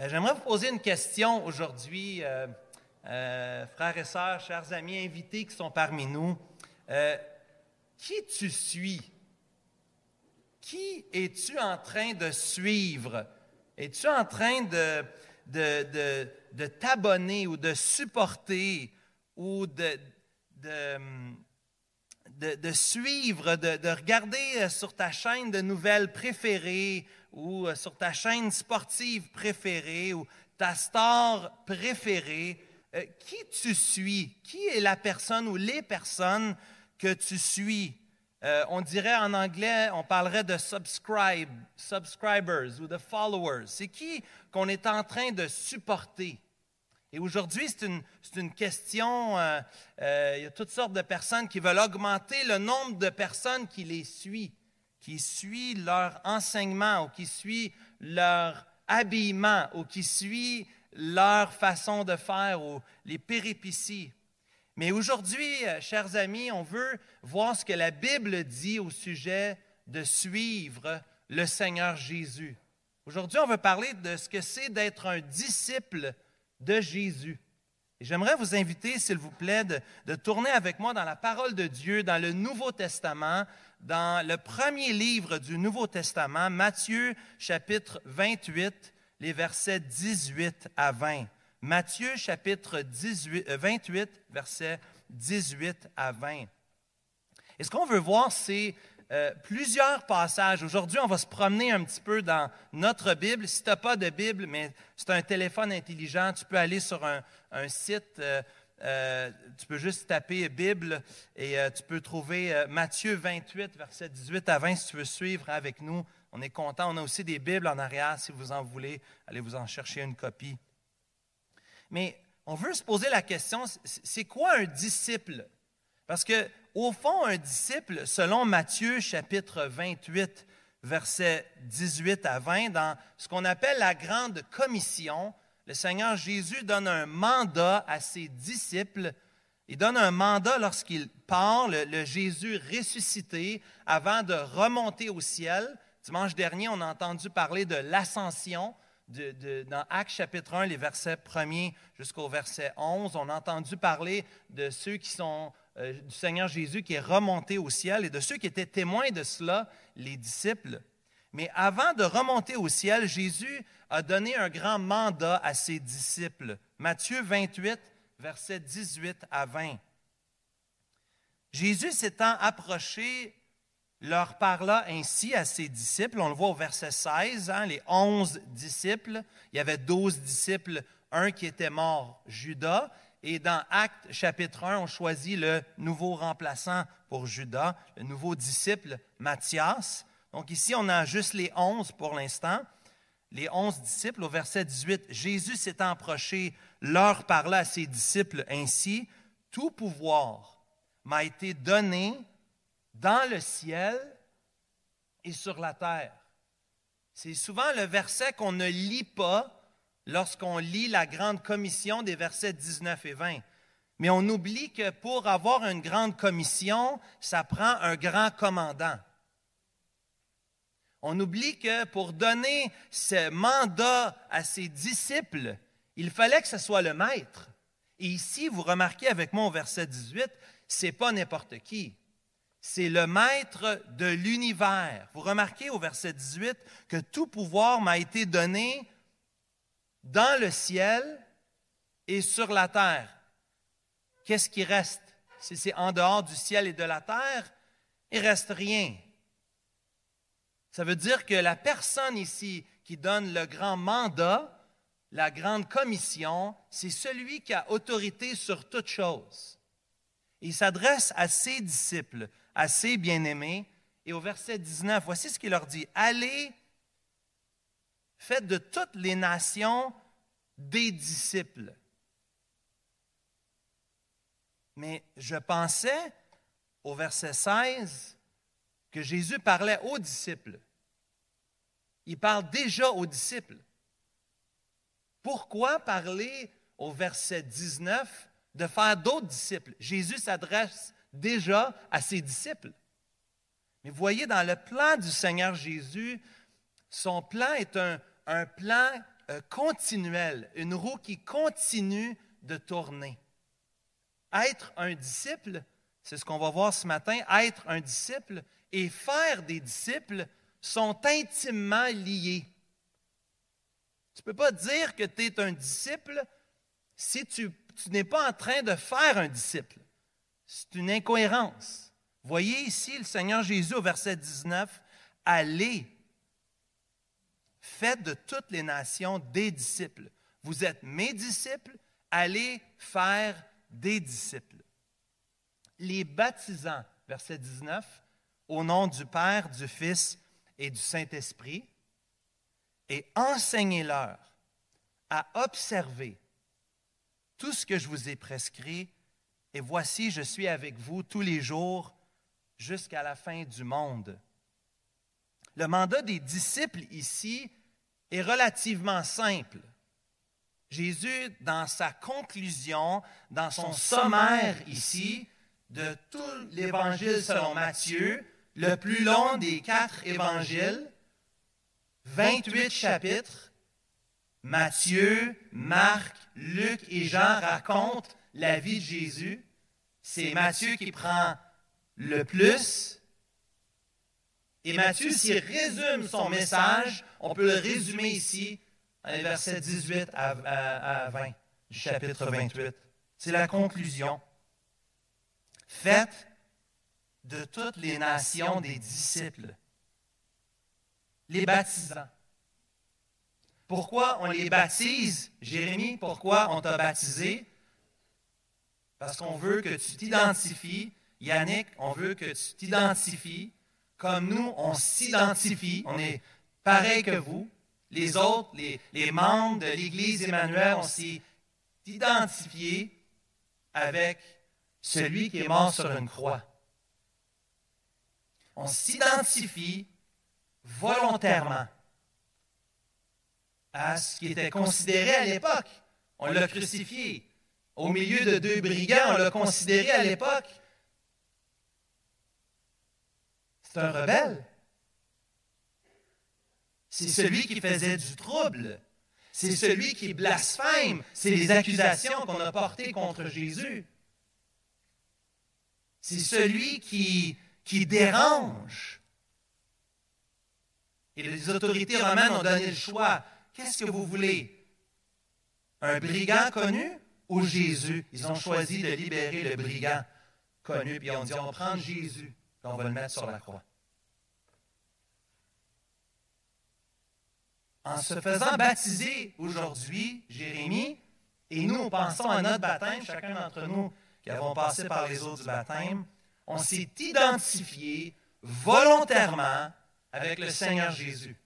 Euh, J'aimerais vous poser une question aujourd'hui, euh, euh, frères et sœurs, chers amis invités qui sont parmi nous. Qui tu suis? Qui es-tu en train de suivre? Es-tu en train de, t'abonner ou de supporter ou de, de, suivre, de, de regarder sur ta chaîne de nouvelles préférées ou euh, sur ta chaîne sportive préférée ou ta star préférée, euh, qui tu suis? Qui est la personne ou les personnes que tu suis? Euh, on dirait en anglais, on parlerait de subscribe, subscribers ou de followers. C'est qui qu'on est en train de supporter? Et aujourd'hui, c'est une, une question, euh, euh, il y a toutes sortes de personnes qui veulent augmenter le nombre de personnes qui les suivent, qui suivent leur enseignement ou qui suivent leur habillement ou qui suivent leur façon de faire ou les péripéties. Mais aujourd'hui, euh, chers amis, on veut voir ce que la Bible dit au sujet de suivre le Seigneur Jésus. Aujourd'hui, on veut parler de ce que c'est d'être un disciple de Jésus. Et j'aimerais vous inviter, s'il vous plaît, de, tourner avec moi dans la parole de Dieu, dans le Nouveau Testament, dans le premier livre du Nouveau Testament, Matthieu chapitre 28, les versets 18 à 20. Matthieu chapitre 18, 28, versets 18 à 20. Et ce qu'on veut voir, c'est euh, plusieurs passages. Aujourd'hui, on va se promener un petit peu dans notre Bible. Si tu n'as pas de Bible, mais c'est un téléphone intelligent, tu peux aller sur un, site, euh, euh, tu peux juste taper Bible et tu peux trouver Matthieu 28, versets 18 à 20 si tu veux suivre avec nous. On est content. On a aussi des Bibles en arrière si vous en voulez. Allez vous en chercher une copie. Mais on veut se poser la question, c'est quoi un disciple? Parce que, au fond, un disciple, selon Matthieu chapitre 28, versets 18 à 20, dans ce qu'on appelle la grande commission, le Seigneur Jésus donne un mandat à ses disciples. Il donne un mandat lorsqu'il part, le, Jésus ressuscité, avant de remonter au ciel. Dimanche dernier, on a entendu parler de l'ascension. Dans Actes chapitre 1, les versets 1er jusqu'au verset 11, on a entendu parler de ceux qui sont euh, du Seigneur Jésus qui est remonté au ciel et de ceux qui étaient témoins de cela, les disciples. Mais avant de remonter au ciel, Jésus a donné un grand mandat à ses disciples. Matthieu 28, versets 18 à 20. Jésus s'étant approché leur parla ainsi à ses disciples. On le voit au verset 16, hein, les onze disciples. Il y avait douze disciples, un qui était mort, Judas. Et dans Actes chapitre 1, on choisit le nouveau remplaçant pour Judas, le nouveau disciple, Matthias. Donc ici, on a juste les onze pour l'instant. Les onze disciples, au verset 18, Jésus s'étant approché, leur parla à ses disciples ainsi, Tout pouvoir m'a été donné dans le ciel et sur la terre. C'est souvent le verset qu'on ne lit pas lorsqu'on lit la grande commission des versets 19 et 20. Mais on oublie que pour avoir une grande commission, ça prend un grand commandant. On oublie que pour donner ce mandat à ses disciples, il fallait que ce soit le maître. Et ici, vous remarquez avec moi au verset 18, c'est pas n'importe qui c'est le maître de l'univers. Vous remarquez au verset 18 que tout pouvoir m'a été donné dans le ciel et sur la terre. Qu'est-ce qui reste? Si c'est en dehors du ciel et de la terre, il reste rien. Ça veut dire que la personne ici qui donne le grand mandat, la grande commission, c'est celui qui a autorité sur toute chose. Il s'adresse à ses disciples assez bien-aimés. Et au verset 19, voici ce qu'il leur dit. Allez, faites de toutes les nations des disciples. Mais je pensais au verset 16 que Jésus parlait aux disciples. Il parle déjà aux disciples. Pourquoi parler au verset 19 de faire d'autres disciples? Jésus s'adresse déjà à ses disciples. Mais voyez, dans le plan du Seigneur Jésus, son plan est un, un plan euh, continuelle, une roue qui continue de tourner. Être un disciple, c'est ce qu'on va voir ce matin, être un disciple et faire des disciples sont intimement liés. Tu ne peux pas dire que tu es un disciple si tu, tu n'es pas en train de faire un disciple. C'est une incohérence. Voyez ici le Seigneur Jésus au verset 19, allez, faites de toutes les nations des disciples. Vous êtes mes disciples, allez faire des disciples. Les baptisants, verset 19, au nom du Père, du Fils et du Saint-Esprit, et enseignez-leur à observer tout ce que je vous ai prescrit, et voici, je suis avec vous tous les jours jusqu'à la fin du monde. Le mandat des disciples ici est relativement simple. Jésus, dans sa conclusion, dans son sommaire ici, de tout l'évangile selon Matthieu, le plus long des quatre évangiles, 28 chapitres, Matthieu, Marc, Luc et Jean racontent la vie de Jésus. C'est Matthieu qui prend le plus. Et Matthieu, s'il résume son message, on peut le résumer ici dans les versets 18 à, 20 du chapitre 28. C'est la conclusion. Faites de toutes les nations des disciples, les baptisants. Pourquoi on les baptise, Jérémie? Pourquoi on t'a baptisé? Parce qu'on veut que tu t'identifies. Yannick, on veut que tu t'identifies comme nous, on s'identifie. On est pareil que vous. Les autres, les, membres de l'Église Emmanuel, on s'est identifiés avec celui qui est mort sur une croix. On s'identifie volontairement à ce qui était considéré à l'époque. On l'a crucifié. Au milieu de deux brigands, on l'a considéré à l'époque. C'est un rebelle. C'est celui qui faisait du trouble. C'est celui qui blasphème. C'est les accusations qu'on a portées contre Jésus. C'est celui qui, dérange. Et les autorités romaines ont donné le choix. Qu'est-ce que vous voulez? Un brigand connu ou Jésus? Ils ont choisi de libérer le brigand connu, puis ont dit, on va prendre Jésus, et on va le mettre sur la croix. En se faisant baptiser aujourd'hui, Jérémie, et nous, pensons à notre baptême, chacun d'entre nous qui avons passé par les eaux du baptême, on s'est identifié volontairement avec le Seigneur Jésus.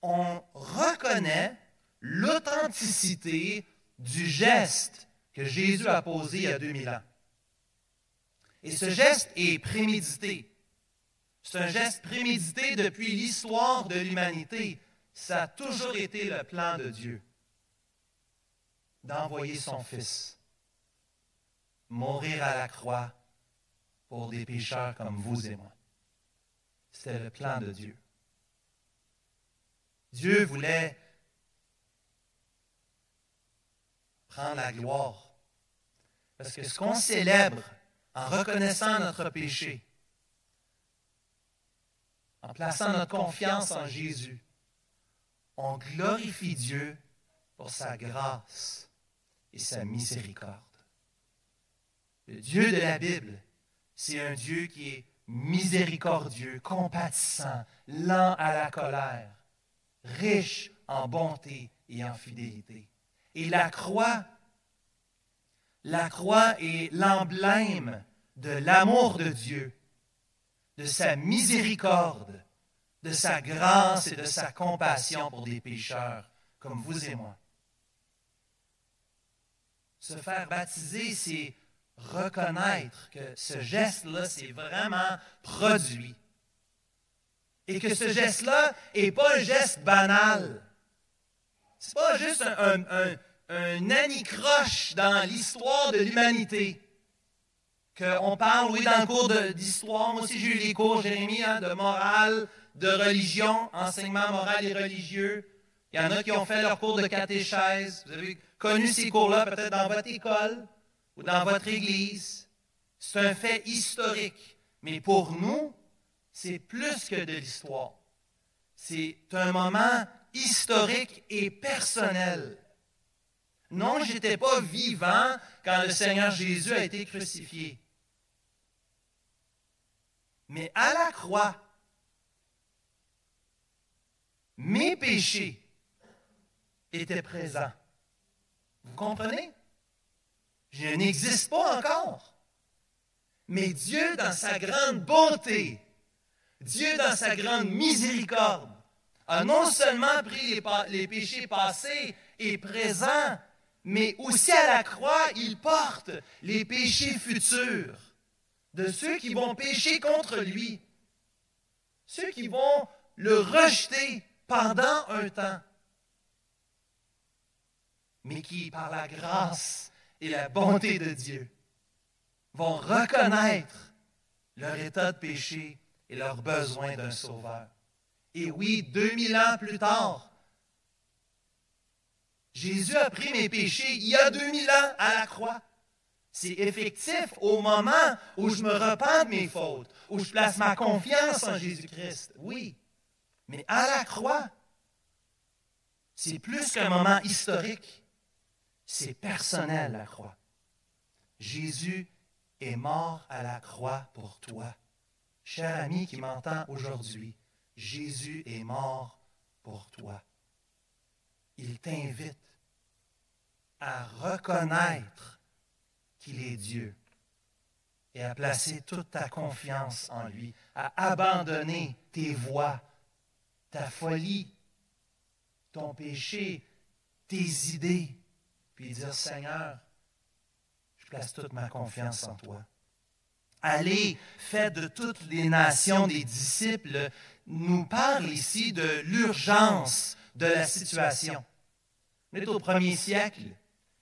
On reconnaît l'authenticité du geste que Jésus a posé il y a 2000 ans. Et ce geste est prémédité. C'est un geste prémédité depuis l'histoire de l'humanité. Ça a toujours été le plan de Dieu d'envoyer son Fils mourir à la croix pour des pécheurs comme vous et moi. C'était le plan de Dieu. Dieu voulait prendre la gloire. Parce que ce qu'on célèbre en reconnaissant notre péché, en plaçant notre confiance en Jésus, on glorifie Dieu pour sa grâce et sa miséricorde. Le Dieu de la Bible, c'est un Dieu qui est miséricordieux, compatissant, lent à la colère, riche en bonté et en fidélité. Et la croix, la croix est l'emblème de l'amour de Dieu, de sa miséricorde, de sa grâce et de sa compassion pour des pécheurs comme vous et moi. Se faire baptiser, c'est reconnaître que ce geste-là s'est vraiment produit. Et que ce geste-là n'est pas un geste banal. C'est pas juste un, anicroche dans l'histoire de l'humanité. Qu'on parle, oui, dans le cours d'histoire. Moi aussi, j'ai eu les cours, Jérémie, hein, de morale, de religion, enseignement moral et religieux. Il y en a qui ont fait leur cours de catéchèse. Vous avez connu ces cours-là peut-être dans votre école ou dans votre église. C'est un fait historique. Mais pour nous, c'est plus que de l'histoire. C'est un moment historique et personnel. Non, je n'étais pas vivant quand le Seigneur Jésus a été crucifié. Mais à la croix, mes péchés étaient présents. Vous comprenez? Je n'existe pas encore. Mais Dieu, dans sa grande bonté, Dieu, dans sa grande miséricorde, a non seulement pris les, les péchés passés et présents, mais aussi à la croix, il porte les péchés futurs de ceux qui vont pécher contre lui, ceux qui vont le rejeter pendant un temps, mais qui, par la grâce et la bonté de Dieu, vont reconnaître leur état de péché et leur besoin d'un sauveur. Et oui, 2000 ans plus tard, Jésus a pris mes péchés il y a 2000 ans à la croix. C'est effectif au moment où je me repens de mes fautes, où je place ma confiance en Jésus-Christ. Oui. Mais à la croix, c'est plus qu'un moment historique. C'est personnel, la croix. Jésus est mort à la croix pour toi. Cher ami qui m'entend aujourd'hui, Jésus est mort pour toi. Il t'invite à reconnaître qu'il est Dieu et à placer toute ta confiance en lui, à abandonner tes voies, ta folie, ton péché, tes idées, puis dire Seigneur, je place toute ma confiance en toi. Allez, faites de toutes les nations des disciples, nous parle ici de l'urgence de la situation. On est au premier siècle.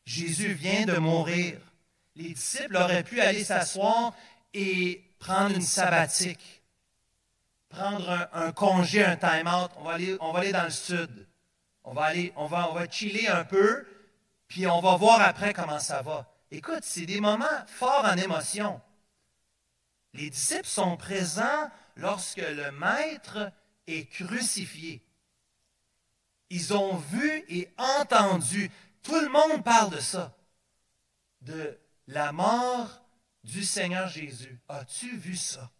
Jésus vient de mourir. Les disciples auraient pu aller s'asseoir et prendre une sabbatique, prendre un, congé, un time-out. On va, aller, dans le sud. On va, on, va, on va chiller un peu, puis on va voir après comment ça va. Écoute, c'est des moments forts en émotion. Les disciples sont présents lorsque le Maître est crucifié. Ils ont vu et entendu tout le monde parle de ça, de la mort du Seigneur Jésus. As-tu vu ça?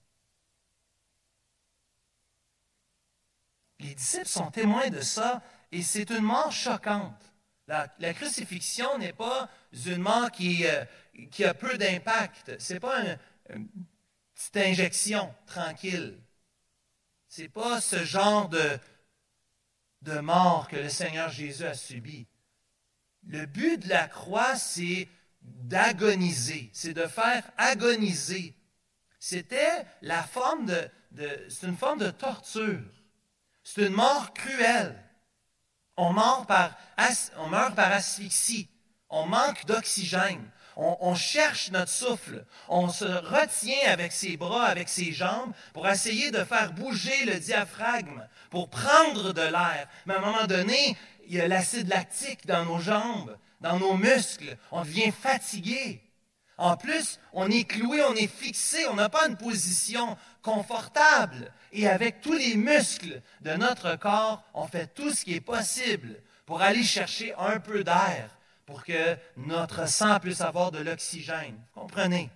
Les disciples sont témoins de ça et c'est une mort choquante. La, crucifixion n'est pas une mort qui, euh, a peu d'impact. Ce n'est pas une, petite injection tranquille. Ce n'est pas ce genre de, de mort que le Seigneur Jésus a subi. Le but de la croix, c'est d'agoniser, c'est de faire agoniser. C'était la forme de, c'est une forme de torture. C'est une mort cruelle. On meurt par, asphyxie. On manque d'oxygène. On, cherche notre souffle. On se retient avec ses bras, avec ses jambes, pour essayer de faire bouger le diaphragme, pour prendre de l'air. Mais à un moment donné, il y a l'acide lactique dans nos jambes, dans nos muscles. On devient fatigué. En plus, on est cloué, on est fixé, on n'a pas une position confortable. Et avec tous les muscles de notre corps, on fait tout ce qui est possible pour aller chercher un peu d'air, pour que notre sang puisse avoir de l'oxygène. Comprenez?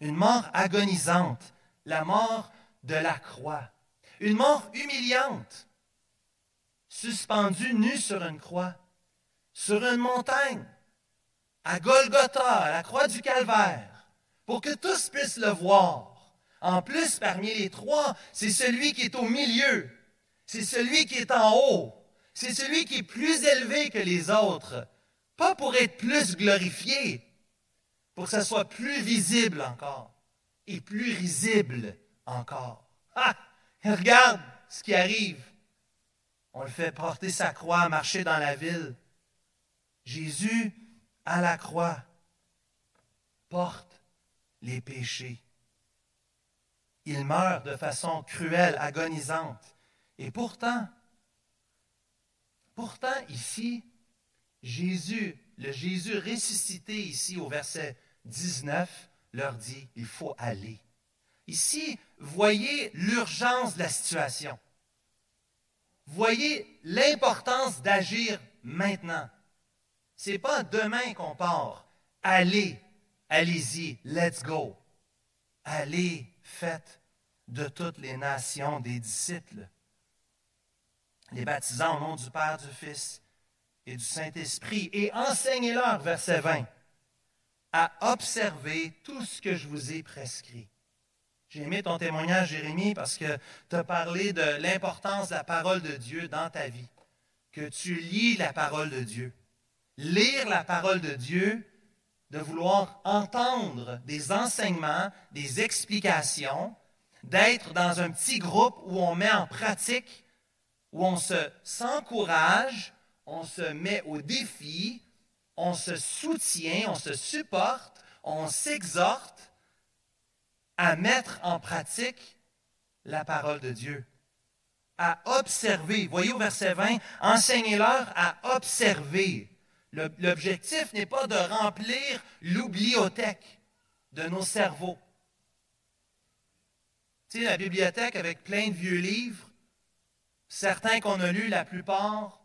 Une mort agonisante, la mort de la croix. Une mort humiliante suspendu nu sur une croix, sur une montagne, à Golgotha, à la croix du Calvaire, pour que tous puissent le voir. En plus, parmi les trois, c'est celui qui est au milieu, c'est celui qui est en haut, c'est celui qui est plus élevé que les autres, pas pour être plus glorifié, pour que ça soit plus visible encore et plus risible encore. Ah, regarde ce qui arrive. On le fait porter sa croix, marcher dans la ville. Jésus, à la croix, porte les péchés. Il meurt de façon cruelle, agonisante. Et pourtant, Pourtant, ici, Jésus, le Jésus ressuscité ici au verset 19, leur dit, il faut aller. Ici, voyez l'urgence de la situation. Voyez l'importance d'agir maintenant. Ce n'est pas demain qu'on part. Allez, allez-y, let's go. Allez, faites de toutes les nations des disciples, les baptisant au nom du Père, du Fils et du Saint-Esprit, et enseignez-leur, verset 20, à observer tout ce que je vous ai prescrit. J'ai aimé ton témoignage, Jérémie, parce que tu as parlé de l'importance de la parole de Dieu dans ta vie, que tu lis la parole de Dieu. Lire la parole de Dieu, de vouloir entendre des enseignements, des explications, d'être dans un petit groupe où on met en pratique, où on se s'encourage, on se met au défi, on se soutient, on se supporte, on s'exhorte à mettre en pratique la parole de Dieu, à observer. Voyez au verset 20, enseignez-leur à observer. L'objectif n'est pas de remplir l'oubliothèque de nos cerveaux. Tu sais, la bibliothèque avec plein de vieux livres, certains qu'on a lus, la plupart,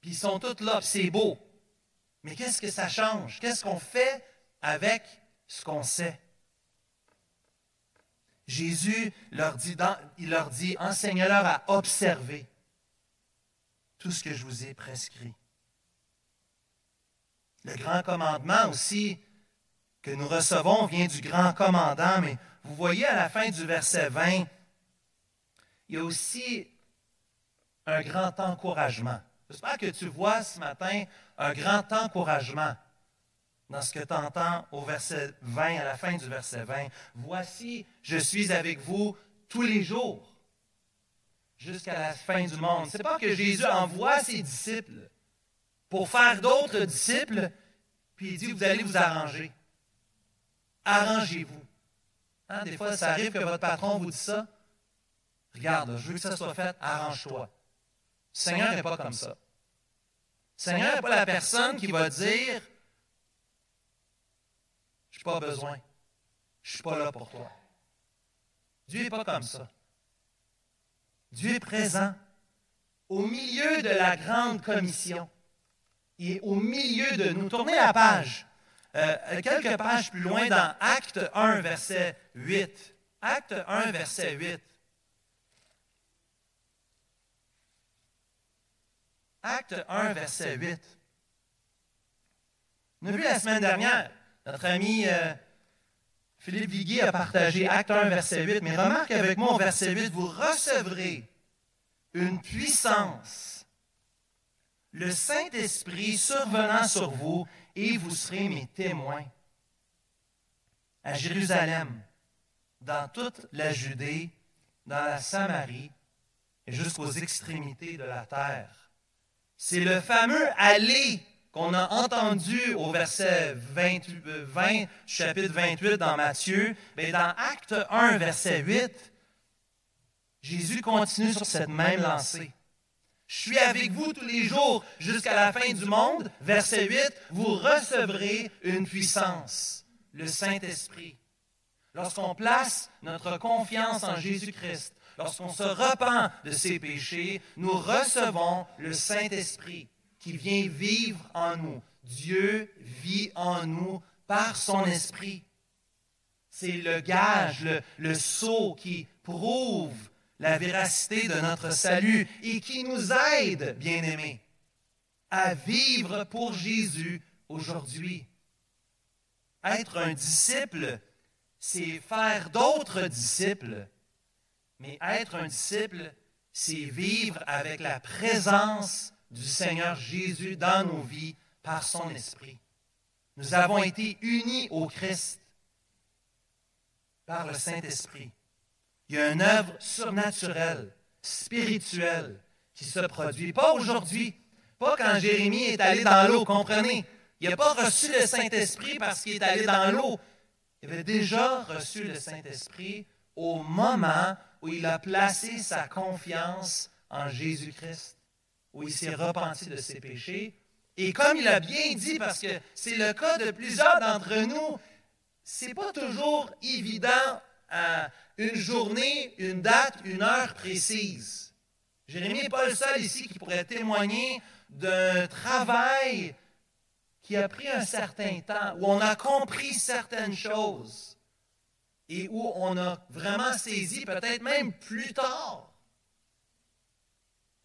puis ils sont tous là, c'est beau. Mais qu'est-ce que ça change? Qu'est-ce qu'on fait avec ce qu'on sait? Jésus leur dit, il leur dit, enseigne-leur à observer tout ce que je vous ai prescrit. Le grand commandement aussi que nous recevons vient du grand commandant, mais vous voyez à la fin du verset 20, il y a aussi un grand encouragement. J'espère que tu vois ce matin un grand encouragement dans ce que tu entends au verset 20, à la fin du verset 20. Voici, je suis avec vous tous les jours jusqu'à la fin du monde. Ce n'est pas que Jésus envoie ses disciples pour faire d'autres disciples, puis il dit, vous allez vous arranger. Arrangez-vous. Hein, des fois, ça arrive que votre patron vous dit ça. Regarde, je veux que ça soit fait, arrange-toi. Seigneur n'est pas comme ça. Seigneur n'est pas la personne qui va dire, n'ai pas besoin, je ne suis pas là pour toi. Dieu n'est pas comme ça. Dieu est présent au milieu de la grande commission. Il est au milieu de nous. Tournez la page. Euh, quelques pages plus loin dans Acte 1, verset 8. Acte 1, verset 8. Acte 1, verset 8. On a vu la semaine dernière, notre ami euh, Philippe Viguier a partagé Acte 1, verset 8, mais remarque avec moi au verset 8, vous recevrez une puissance, le Saint-Esprit survenant sur vous, et vous serez mes témoins à Jérusalem, dans toute la Judée, dans la Samarie et jusqu'aux extrémités de la terre. C'est le fameux aller qu'on a entendu au verset 20, 20, chapitre 28 dans Matthieu, mais dans Acte 1, verset 8, Jésus continue sur cette même lancée. Je suis avec vous tous les jours jusqu'à la fin du monde. Verset 8, vous recevrez une puissance, le Saint-Esprit. Lorsqu'on place notre confiance en Jésus-Christ, lorsqu'on se repent de ses péchés, nous recevons le Saint-Esprit qui vient vivre en nous. Dieu vit en nous par son esprit. C'est le gage, le, le sceau qui prouve la véracité de notre salut et qui nous aide, bien-aimés, à vivre pour Jésus aujourd'hui. Être un disciple, c'est faire d'autres disciples. Mais être un disciple, c'est vivre avec la présence du Seigneur Jésus dans nos vies par son Esprit. Nous avons été unis au Christ par le Saint-Esprit. Il y a une œuvre surnaturelle, spirituelle, qui se produit. Pas aujourd'hui, pas quand Jérémie est allé dans l'eau, comprenez? Il n'a pas reçu le Saint-Esprit parce qu'il est allé dans l'eau. Il avait déjà reçu le Saint-Esprit au moment où il a placé sa confiance en Jésus-Christ, où il s'est repenti de ses péchés. Et comme il a bien dit, parce que c'est le cas de plusieurs d'entre nous, c'est pas toujours évident à une journée, une date, une heure précise. Jérémie n'est pas le seul ici qui pourrait témoigner d'un travail qui a pris un certain temps, où on a compris certaines choses et où on a vraiment saisi, peut-être même plus tard.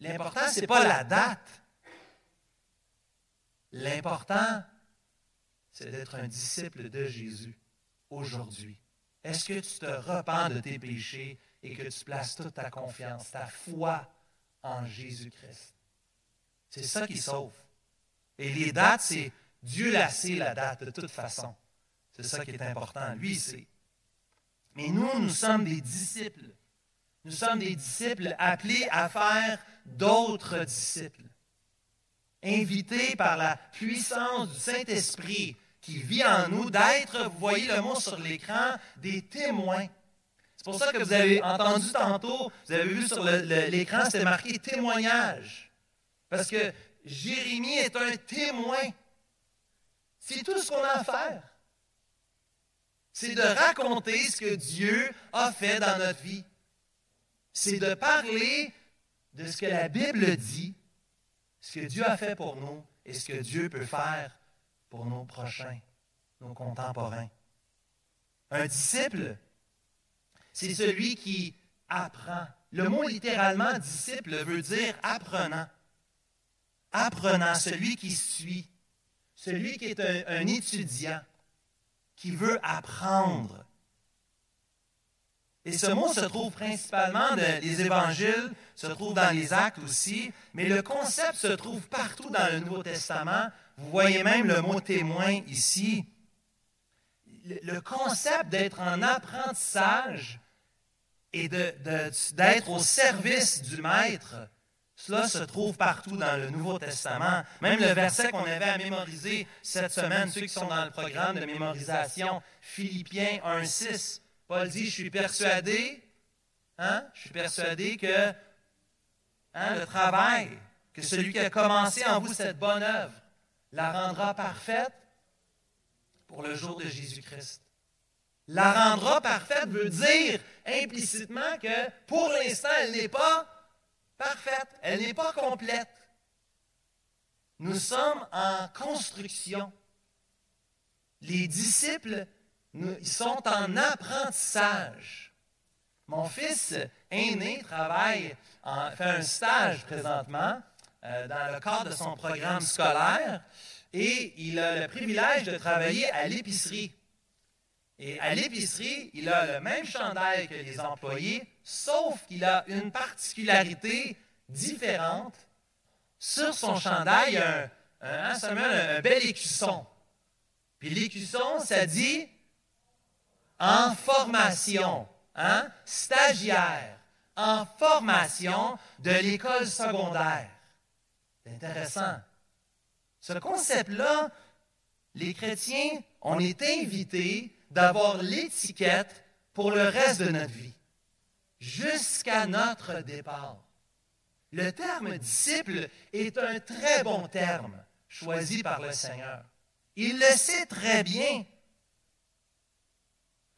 L'important, ce n'est pas la date. L'important, c'est d'être un disciple de Jésus aujourd'hui. Est-ce que tu te repens de tes péchés et que tu places toute ta confiance, ta foi en Jésus-Christ? C'est ça qui sauve. Et les dates, c'est Dieu l'a sait, la date, de toute façon. C'est ça qui est important. Lui, c'est. Mais nous, nous sommes des disciples. Nous sommes des disciples appelés à faire d'autres disciples. Invités par la puissance du Saint-Esprit qui vit en nous d'être, vous voyez le mot sur l'écran, des témoins. C'est pour ça que vous avez entendu tantôt, vous avez vu sur l'écran, c'était marqué témoignage. Parce que Jérémie est un témoin. C'est tout ce qu'on a à faire. C'est de raconter ce que Dieu a fait dans notre vie. C'est de parler de ce que la Bible dit, ce que Dieu a fait pour nous et ce que Dieu peut faire pour nos prochains, nos contemporains. Un disciple, c'est celui qui apprend. Le mot littéralement disciple veut dire apprenant. Apprenant, celui qui suit celui qui est un, étudiant, qui veut apprendre. Et ce mot se trouve principalement dans les évangiles, se trouve dans les actes aussi, mais le concept se trouve partout dans le Nouveau Testament. Vous voyez même le mot témoin ici. Le concept d'être en apprentissage et d'être au service du maître, cela se trouve partout dans le Nouveau Testament. Même le verset qu'on avait à mémoriser cette semaine, ceux qui sont dans le programme de mémorisation, Philippiens 1.6, Paul dit, je suis persuadé, hein, je suis persuadé que hein, le travail, que celui qui a commencé en vous cette bonne œuvre, la rendra parfaite pour le jour de Jésus-Christ. La rendra parfaite veut dire implicitement que pour l'instant, elle n'est pas parfaite, elle n'est pas complète. Nous sommes en construction. Les disciples, ils sont en apprentissage. Mon fils aîné travaille, fait un stage présentement euh, dans le cadre de son programme scolaire et il a le privilège de travailler à l'épicerie. Et à l'épicerie, il a le même chandail que les employés, sauf qu'il a une particularité différente. Sur son chandail, il y a un, un, bel écusson. Puis l'écusson, ça dit en formation, hein? stagiaire, en formation de l'école secondaire. C'est intéressant. Ce concept-là, les chrétiens, on est invités d'avoir l'étiquette pour le reste de notre vie, jusqu'à notre départ. Le terme disciple est un très bon terme choisi par le Seigneur. Il le sait très bien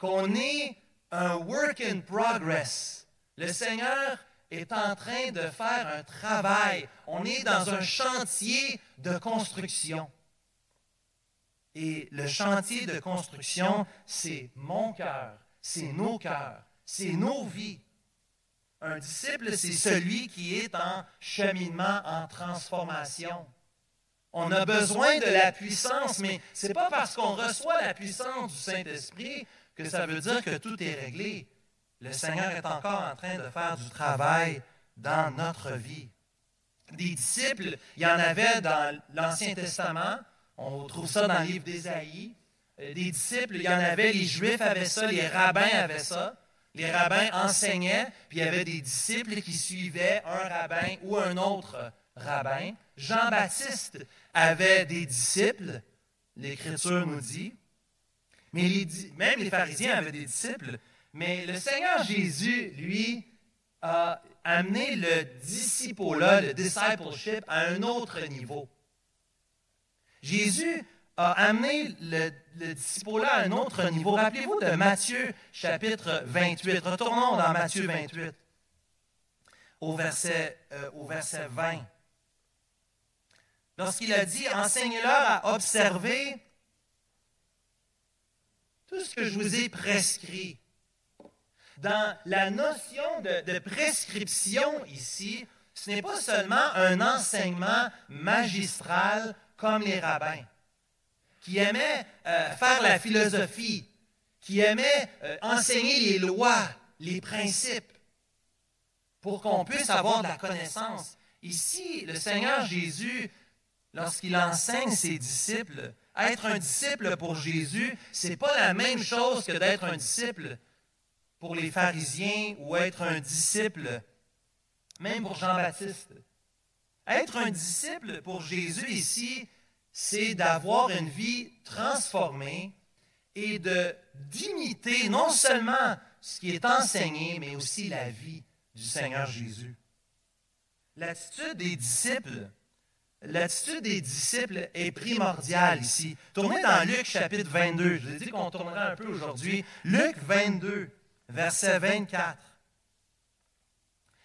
qu'on est un work in progress. Le Seigneur est en train de faire un travail. On est dans un chantier de construction. Et le chantier de construction, c'est mon cœur, c'est nos cœurs, c'est nos vies. Un disciple, c'est celui qui est en cheminement, en transformation. On a besoin de la puissance, mais ce n'est pas parce qu'on reçoit la puissance du Saint-Esprit que ça veut dire que tout est réglé. Le Seigneur est encore en train de faire du travail dans notre vie. Des disciples, il y en avait dans l'Ancien Testament, on trouve ça dans le livre d'Ésaïe. Euh, des disciples, il y en avait, les Juifs avaient ça, les rabbins avaient ça. Les rabbins enseignaient, puis il y avait des disciples qui suivaient un rabbin ou un autre rabbin. Jean-Baptiste avait des disciples, l'Écriture nous dit. Mais même les pharisiens avaient des disciples. Mais le Seigneur Jésus, lui, a amené le discipolat, le discipleship, à un autre niveau. Jésus a amené le, le discipolat à un autre niveau. Rappelez-vous de Matthieu chapitre 28. Retournons dans Matthieu 28, au verset, euh, au verset 20. Lorsqu'il a dit, enseignez-leur à observer tout ce que je vous ai prescrit. Dans la notion de, prescription ici, ce n'est pas seulement un enseignement magistral comme les rabbins, qui aimaient euh, faire la philosophie, qui aimaient euh, enseigner les lois, les principes, pour qu'on puisse avoir de la connaissance. Ici, le Seigneur Jésus, lorsqu'il enseigne ses disciples, être un disciple pour Jésus, ce n'est pas la même chose que d'être un disciple pour les pharisiens ou être un disciple, même pour Jean-Baptiste. Être un disciple pour Jésus ici, c'est d'avoir une vie transformée et de d'imiter non seulement ce qui est enseigné, mais aussi la vie du Seigneur Jésus. L'attitude des disciples L'attitude des disciples est primordiale ici. Tournez dans Luc chapitre 22. Je vous ai dit qu'on tournerait un peu aujourd'hui. Luc 22, verset 24.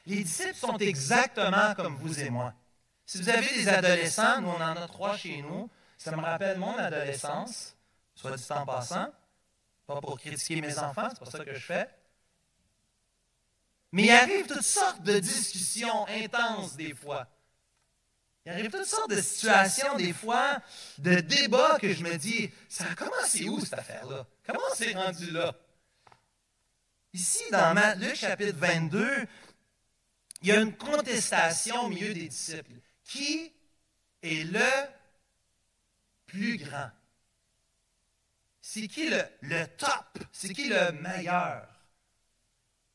Les disciples sont exactement comme vous et moi. Si vous avez des adolescents, nous on en a trois chez nous, ça me rappelle mon adolescence, soit dit en passant, pas pour critiquer mes enfants, c'est pas ça que je fais. Mais il arrive toutes sortes de discussions intenses des fois. Il arrive toutes sortes de situations, des fois, de débats que je me dis, ça a commencé où cette affaire-là? Comment c'est rendu là? Ici, dans Luc chapitre 22, il y a une contestation au milieu des disciples. Qui est le plus grand? C'est qui le, le top? C'est qui le meilleur?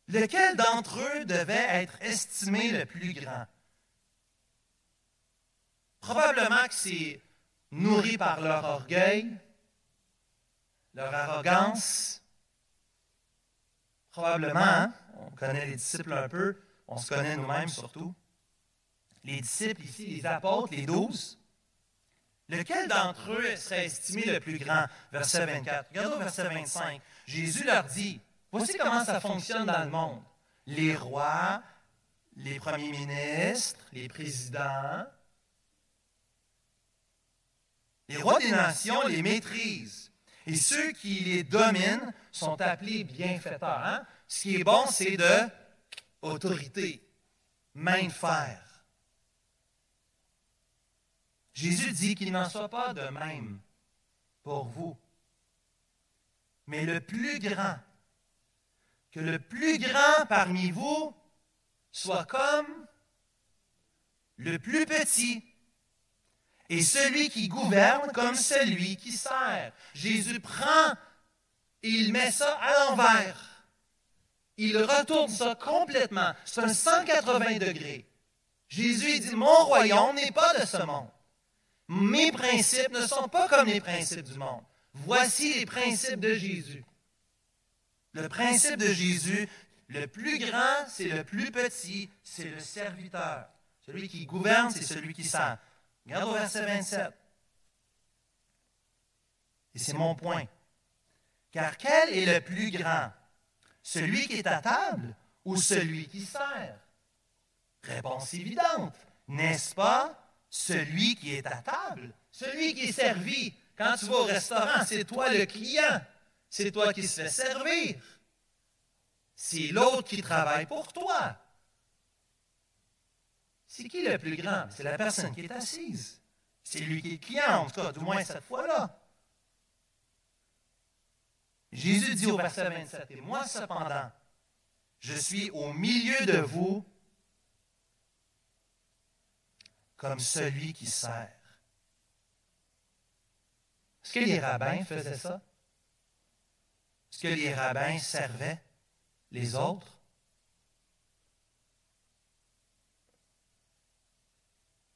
Lequel d'entre eux devait être estimé le plus grand? Probablement que c'est nourri par leur orgueil, leur arrogance. Probablement, hein? on connaît les disciples un peu, on se connaît nous-mêmes surtout. Les disciples ici, les apôtres, les douze. Lequel d'entre eux serait estimé le plus grand? Verset 24. Regardez au verset 25. Jésus leur dit, voici comment ça fonctionne dans le monde. Les rois, les premiers ministres, les présidents, les rois des nations les maîtrisent. Et ceux qui les dominent sont appelés bienfaiteurs. Hein? Ce qui est bon, c'est de autorité, main de fer. Jésus dit qu'il n'en soit pas de même pour vous. Mais le plus grand, que le plus grand parmi vous soit comme le plus petit et celui qui gouverne comme celui qui sert. Jésus prend et il met ça à l'envers. Il retourne ça complètement. C'est un 180 degrés. Jésus dit, mon royaume n'est pas de ce monde. Mes principes ne sont pas comme les principes du monde. Voici les principes de Jésus. Le principe de Jésus, le plus grand, c'est le plus petit, c'est le serviteur. Celui qui gouverne, c'est celui qui sert. Regarde au verset 27. Et c'est mon point. Car quel est le plus grand? Celui qui est à table ou celui qui sert? Réponse évidente. N'est-ce pas celui qui est à table Celui qui est servi? Quand tu vas au restaurant, c'est toi le client. C'est toi qui se fait servir. C'est l'autre qui travaille pour toi. C'est qui le plus grand? C'est la personne qui est assise. C'est lui qui est client, en tout cas, du moins cette fois-là. Jésus dit au verset 27, Et moi cependant, je suis au milieu de vous comme celui qui sert. Est-ce que les rabbins faisaient ça? Est-ce que les rabbins servaient les autres?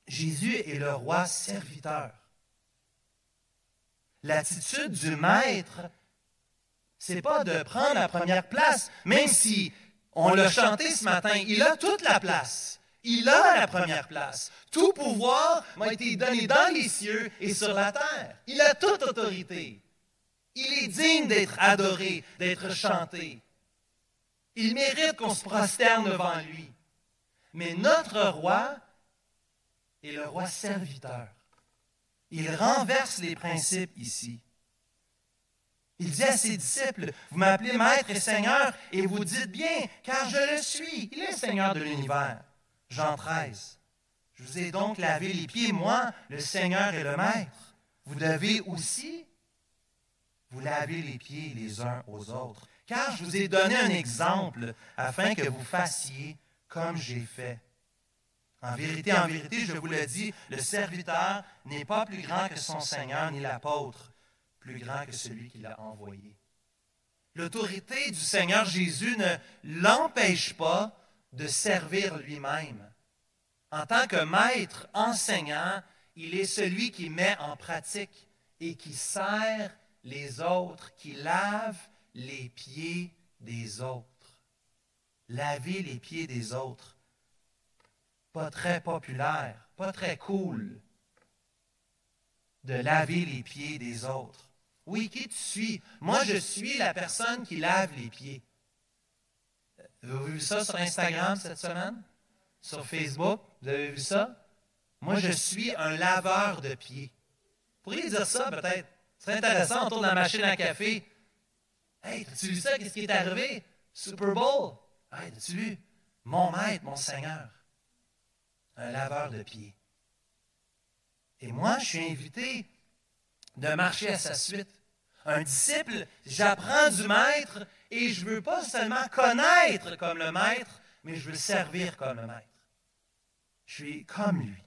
Jésus est le roi serviteur. L'attitude du maître, c'est pas de prendre la première place, même si On l'a chanté ce matin. Il a toute la place. Il a la première place. Tout pouvoir m'a été donné dans les cieux et sur la terre. Il a toute autorité. Il est digne d'être adoré, d'être chanté. Il mérite qu'on se prosterne devant lui. Mais notre roi est le roi serviteur. Il renverse les principes ici. Il dit à ses disciples, vous m'appelez maître et seigneur, et vous dites bien, car je le suis. Il est seigneur de l'univers. Jean 13. Je vous ai donc lavé les pieds, moi, le seigneur et le maître. Vous devez aussi vous laver les pieds les uns aux autres, car je vous ai donné un exemple afin que vous fassiez comme j'ai fait. En vérité, en vérité, je vous le dis, le serviteur n'est pas plus grand que son Seigneur, ni l'apôtre plus grand que celui qui l'a envoyé. L'autorité du Seigneur Jésus ne l'empêche pas de servir lui-même. En tant que maître enseignant, il est celui qui met en pratique et qui sert les autres, qui lave les pieds des autres. Laver les pieds des autres. Pas très populaire, pas très cool de laver les pieds des autres. Oui, qui tu suis? Moi, je suis la personne qui lave les pieds. Vous avez vu ça sur Instagram cette semaine? Sur Facebook? Vous avez vu ça? Moi, je suis un laveur de pieds. Vous pourriez dire ça peut-être? Ce serait intéressant autour de la machine à café. Hey, as-tu vu ça? Qu'est-ce qui est arrivé? Super Bowl? Hey, as-tu vu? Mon maître, mon Seigneur. Un laveur de pieds. Et moi, je suis invité de marcher à sa suite. Un disciple, j'apprends du maître et je ne veux pas seulement connaître comme le maître, mais je veux servir comme le maître. Je suis comme lui.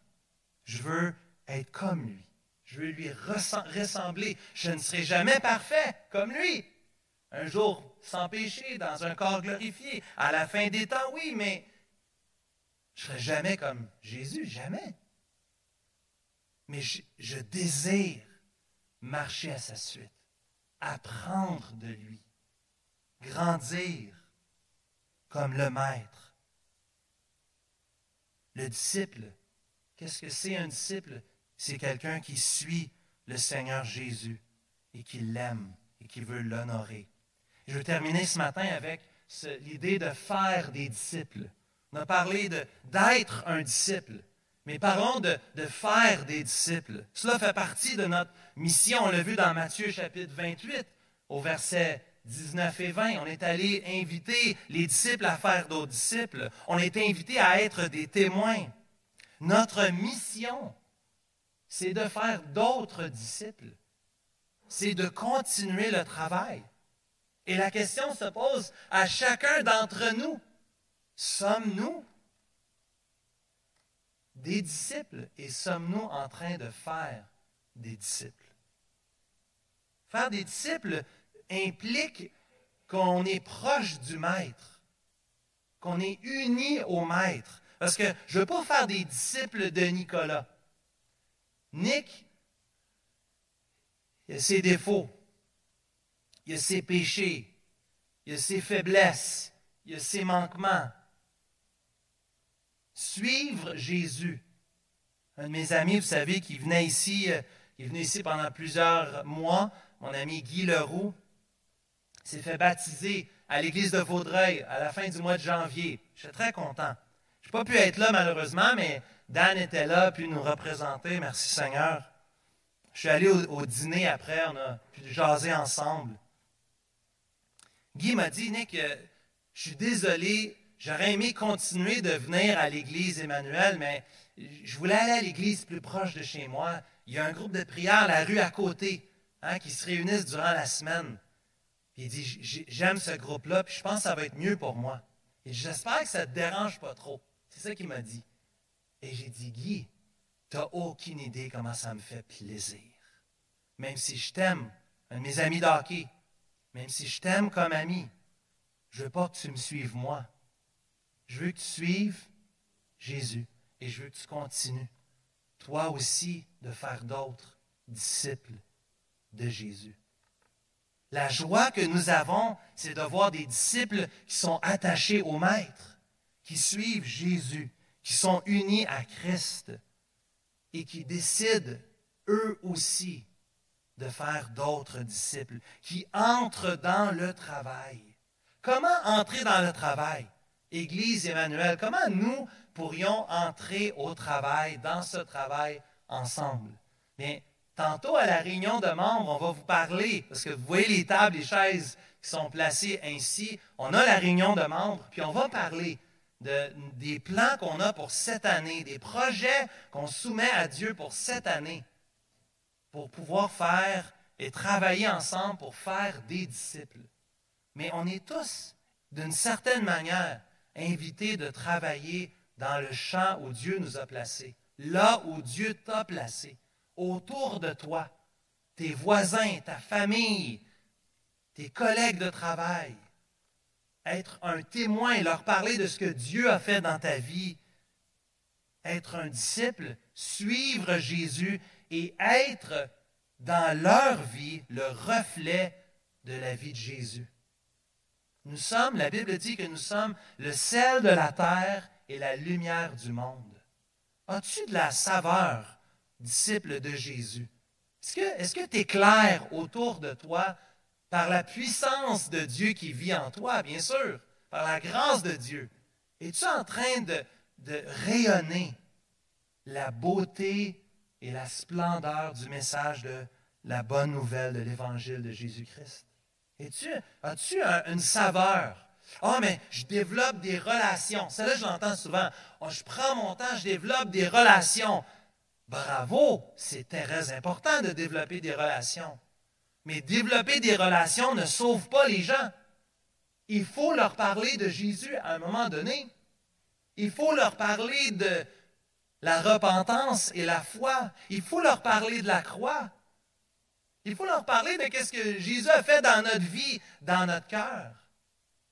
Je veux être comme lui. Je veux lui ressembler. Je ne serai jamais parfait comme lui. Un jour sans péché, dans un corps glorifié. À la fin des temps, oui, mais je ne serai jamais comme Jésus, jamais. Mais je, je désire marcher à sa suite, apprendre de lui, grandir comme le maître. Le disciple, qu'est-ce que c'est un disciple? C'est quelqu'un qui suit le Seigneur Jésus et qui l'aime et qui veut l'honorer. Je vais terminer ce matin avec l'idée de faire des disciples. On a parlé d'être un disciple. Mais parlons de, faire des disciples. Cela fait partie de notre mission. On l'a vu dans Matthieu chapitre 28, au verset 19 et 20. On est allé inviter les disciples à faire d'autres disciples. On est invité à être des témoins. Notre mission, c'est de faire d'autres disciples. C'est de continuer le travail. Et la question se pose à chacun d'entre nous. Sommes-nous des disciples et sommes-nous en train de faire des disciples? Faire des disciples implique qu'on est proche du Maître, qu'on est uni au Maître. Parce que je ne veux pas faire des disciples de Nicolas. Nick, il a ses défauts, il a ses péchés, il a ses faiblesses, il a ses manquements suivre Jésus. Un de mes amis, vous savez, qui venait ici, euh, qui est ici pendant plusieurs mois, mon ami Guy Leroux, s'est fait baptiser à l'église de Vaudreuil à la fin du mois de janvier. Je suis très content. Je n'ai pas pu être là malheureusement, mais Dan était là, puis nous représenter. Merci Seigneur. Je suis allé au, dîner après, on a pu jaser ensemble. Guy m'a dit, Nick, euh, je suis désolé, J'aurais aimé continuer de venir à l'église Emmanuel, mais je voulais aller à l'église plus proche de chez moi. Il y a un groupe de prière, la rue à côté, hein, qui se réunissent durant la semaine. il dit, j'aime ce groupe-là, puis je pense que ça va être mieux pour moi. Et j'espère que ça ne te dérange pas trop. C'est ça qu'il m'a dit. Et j'ai dit, Guy, tu n'as aucune idée comment ça me fait plaisir. Même si je t'aime, un de mes amis d'hockey, même si je t'aime comme ami, je veux pas que tu me suives moi. Je veux que tu suives Jésus et je veux que tu continues, toi aussi, de faire d'autres disciples de Jésus. La joie que nous avons, c'est de voir des disciples qui sont attachés au Maître, qui suivent Jésus, qui sont unis à Christ et qui décident, eux aussi, de faire d'autres disciples, qui entrent dans le travail. Comment entrer dans le travail? Église Emmanuel, comment nous pourrions entrer au travail, dans ce travail ensemble? Bien, tantôt à la réunion de membres, on va vous parler, parce que vous voyez les tables, les chaises qui sont placées ainsi. On a la réunion de membres, puis on va parler de, des plans qu'on a pour cette année, des projets qu'on soumet à Dieu pour cette année, pour pouvoir faire et travailler ensemble pour faire des disciples. Mais on est tous, d'une certaine manière, invités de travailler dans le champ où Dieu nous a placés, là où Dieu t'a placé, autour de toi, tes voisins, ta famille, tes collègues de travail. Être un témoin leur parler de ce que Dieu a fait dans ta vie. Être un disciple, suivre Jésus et être dans leur vie le reflet de la vie de Jésus. Nous sommes, la Bible dit que nous sommes le sel de la terre et la lumière du monde. As-tu de la saveur, disciple de Jésus? Est-ce que tu es clair autour de toi par la puissance de Dieu qui vit en toi, bien sûr, par la grâce de Dieu? Es-tu en train de, de rayonner la beauté et la splendeur du message de la bonne nouvelle de l'Évangile de Jésus-Christ? As-tu une saveur? Ah, oh, mais je développe des relations. Ça, là, je l'entends souvent. Oh, je prends mon temps, je développe des relations. Bravo, c'est très important de développer des relations. Mais développer des relations ne sauve pas les gens. Il faut leur parler de Jésus à un moment donné. Il faut leur parler de la repentance et la foi. Il faut leur parler de la croix. Il faut leur parler de ce que Jésus a fait dans notre vie, dans notre cœur.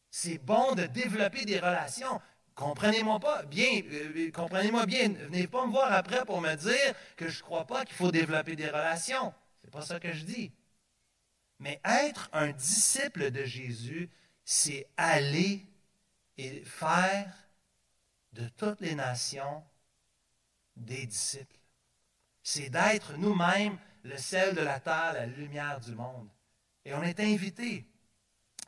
C'est bon de développer des relations. Comprenez-moi pas bien, euh, comprenez-moi bien. Venez pas me voir après pour me dire que je ne crois pas qu'il faut développer des relations. C'est pas ça que je dis. Mais être un disciple de Jésus, c'est aller et faire de toutes les nations des disciples. C'est d'être nous-mêmes le sel de la terre, la lumière du monde. Et on est invité.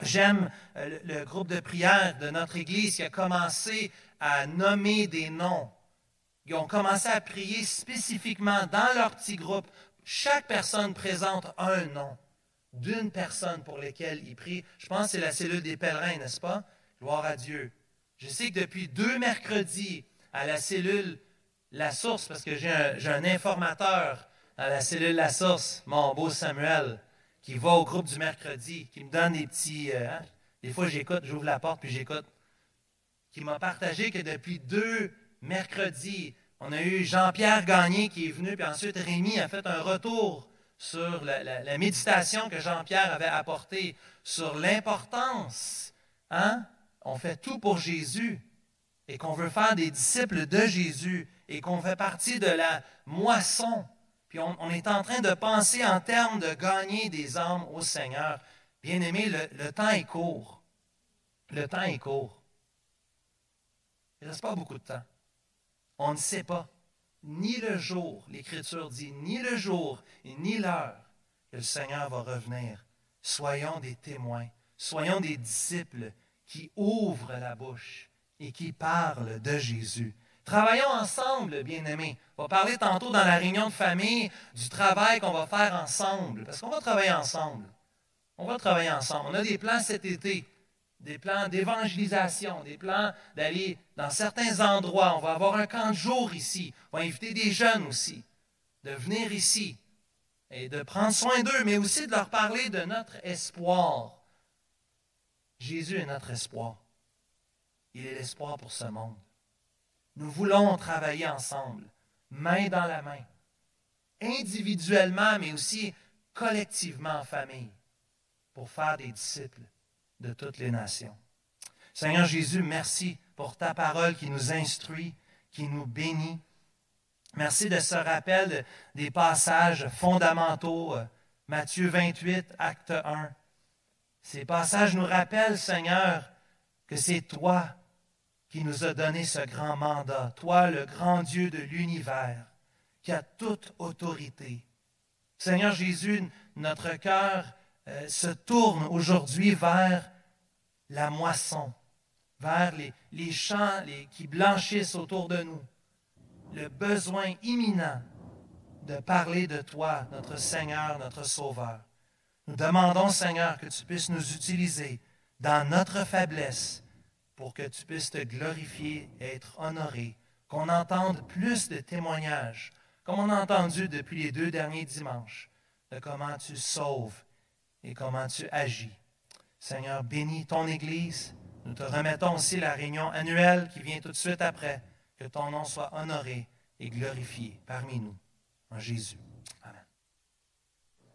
J'aime euh, le, groupe de prière de notre Église qui a commencé à nommer des noms. Ils ont commencé à prier spécifiquement dans leur petit groupe. Chaque personne présente un nom d'une personne pour laquelle ils prient. Je pense que c'est la cellule des pèlerins, n'est-ce pas? Gloire à Dieu. Je sais que depuis deux mercredis, à la cellule La Source, parce que j'ai un informateur à la cellule La Source, mon beau Samuel, qui va au groupe du mercredi, qui me donne des petits. Euh, hein, des fois, j'écoute, j'ouvre la porte, puis j'écoute. Qui m'a partagé que depuis deux mercredis, on a eu Jean-Pierre Gagné qui est venu, puis ensuite Rémi a fait un retour sur la, méditation que Jean-Pierre avait apportée sur l'importance. Hein? On fait tout pour Jésus et qu'on veut faire des disciples de Jésus et qu'on fait partie de la moisson puis on, est en train de penser en termes de gagner des âmes au Seigneur. Bien aimé, le, temps est court. Le temps est court. Il ne reste pas beaucoup de temps. On ne sait pas ni le jour, l'Écriture dit, ni le jour ni l'heure que le Seigneur va revenir. Soyons des témoins, soyons des disciples qui ouvrent la bouche et qui parlent de Jésus. Travaillons ensemble, bien-aimés. On va parler tantôt dans la réunion de famille du travail qu'on va faire ensemble, parce qu'on va travailler ensemble. On va travailler ensemble. On a des plans cet été, des plans d'évangélisation, des plans d'aller dans certains endroits. On va avoir un camp de jour ici. On va inviter des jeunes aussi de venir ici et de prendre soin d'eux, mais aussi de leur parler de notre espoir. Jésus est notre espoir. Il est l'espoir pour ce monde. Nous voulons travailler ensemble, main dans la main, individuellement, mais aussi collectivement en famille, pour faire des disciples de toutes les nations. Seigneur Jésus, merci pour ta parole qui nous instruit, qui nous bénit. Merci de ce rappel des passages fondamentaux, euh, Matthieu 28, acte 1, Ces passages nous rappellent, Seigneur, que c'est toi qui nous as donné ce grand mandat, toi le grand Dieu de l'univers, qui a toute autorité. Seigneur Jésus, notre cœur euh, se tourne aujourd'hui vers la moisson, vers les, champs qui blanchissent autour de nous, le besoin imminent de parler de toi, notre Seigneur, notre Sauveur. Nous demandons, Seigneur, que tu puisses nous utiliser dans notre faiblesse pour que tu puisses te glorifier et être honoré, qu'on entende plus de témoignages, comme on a entendu depuis les deux derniers dimanches, de comment tu sauves et comment tu agis. Seigneur, bénis ton Église. Nous te remettons aussi la réunion annuelle qui vient tout de suite après. Que ton nom soit honoré et glorifié parmi nous. En Jésus.